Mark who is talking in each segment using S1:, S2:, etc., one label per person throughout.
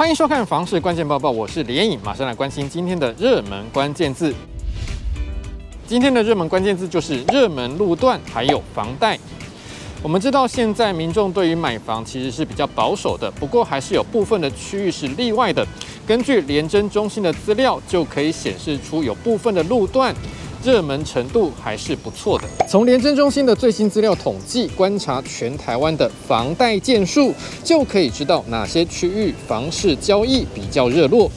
S1: 欢迎收看房市关键报报，我是连颖，马上来关心今天的热门关键字。今天的热门关键字就是热门路段，还有房贷。我们知道现在民众对于买房其实是比较保守的，不过还是有部分的区域是例外的。根据联征中心的资料，就可以显示出有部分的路段。热门程度还是不错的。从联征中心的最新资料统计，观察全台湾的房贷件数，就可以知道哪些区域房市交易比较热络。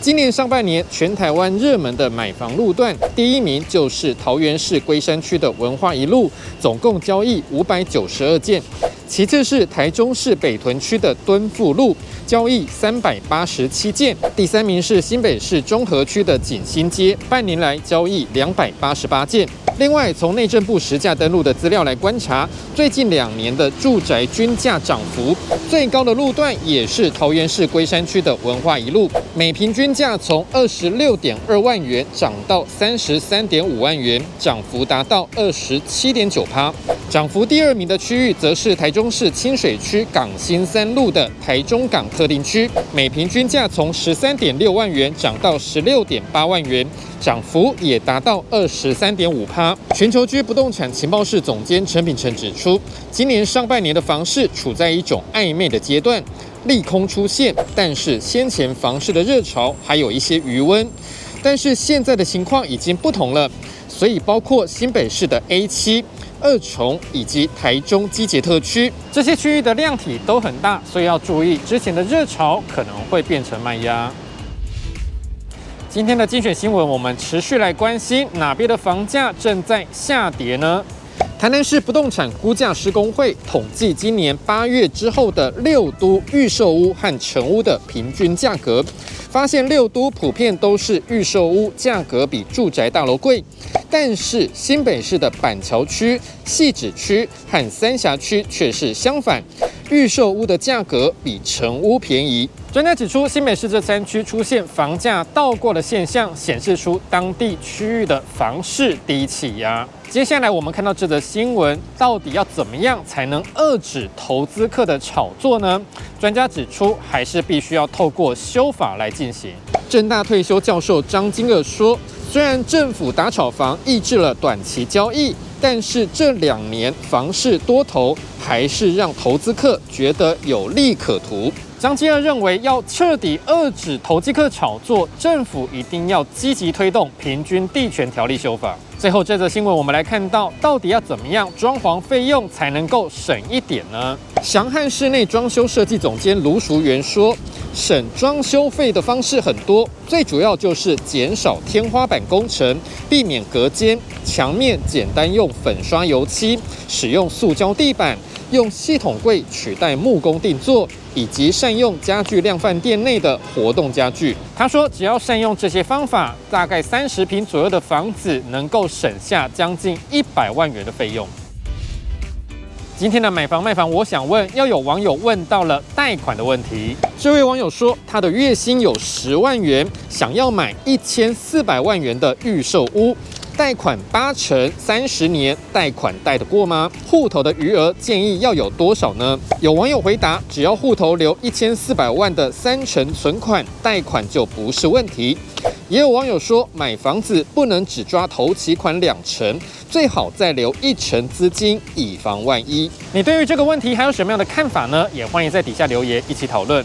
S1: 今年上半年，全台湾热门的买房路段，第一名就是桃园市龟山区的文化一路，总共交易五百九十二件；其次是台中市北屯区的敦富路。交易三百八十七件，第三名是新北市中和区的锦新街，半年来交易两百八十八件。另外，从内政部实价登录的资料来观察，最近两年的住宅均价涨幅最高的路段也是桃园市龟山区的文化一路，每平均价从二十六点二万元涨到三十三点五万元，涨幅达到二十七点九趴。涨幅第二名的区域则是台中市清水区港新三路的台中港特定区，每平均价从十三点六万元涨到十六点八万元，涨幅也达到二十三点五趴。全球居不动产情报室总监陈秉承指出，今年上半年的房市处在一种暧昧的阶段，利空出现，但是先前房市的热潮还有一些余温，但是现在的情况已经不同了，所以包括新北市的 A 七。二重以及台中机捷特区这些区域的量体都很大，所以要注意之前的热潮可能会变成卖压。今天的精选新闻，我们持续来关心哪边的房价正在下跌呢？台南市不动产估价师公会统计今年八月之后的六都预售屋和成屋的平均价格。发现六都普遍都是预售屋价格比住宅大楼贵，但是新北市的板桥区、汐止区和三峡区却是相反，预售屋的价格比成屋便宜。专家指出，新北市这三区出现房价倒挂的现象，显示出当地区域的房市低气压。接下来我们看到这则新闻，到底要怎么样才能遏制投资客的炒作呢？专家指出，还是必须要透过修法来进行。正大退休教授张金乐说，虽然政府打炒房抑制了短期交易，但是这两年房市多头，还是让投资客觉得有利可图。张金乐认为，要彻底遏止投机客炒作，政府一定要积极推动平均地权条例修法。最后这则新闻，我们来看到到底要怎么样装潢费用才能够省一点呢？祥汉室内装修设计总监卢淑媛说，省装修费的方式很多，最主要就是减少天花板工程，避免隔间、墙面，简单用粉刷油漆，使用塑胶地板。用系统柜取代木工定做，以及善用家具量贩店内的活动家具。他说，只要善用这些方法，大概三十平左右的房子能够省下将近一百万元的费用。今天的买房卖房，我想问，要有网友问到了贷款的问题。这位网友说，他的月薪有十万元，想要买一千四百万元的预售屋。贷款八成，三十年，贷款贷得过吗？户头的余额建议要有多少呢？有网友回答，只要户头留一千四百万的三成存款，贷款就不是问题。也有网友说，买房子不能只抓头期款两成，最好再留一成资金，以防万一。你对于这个问题还有什么样的看法呢？也欢迎在底下留言一起讨论。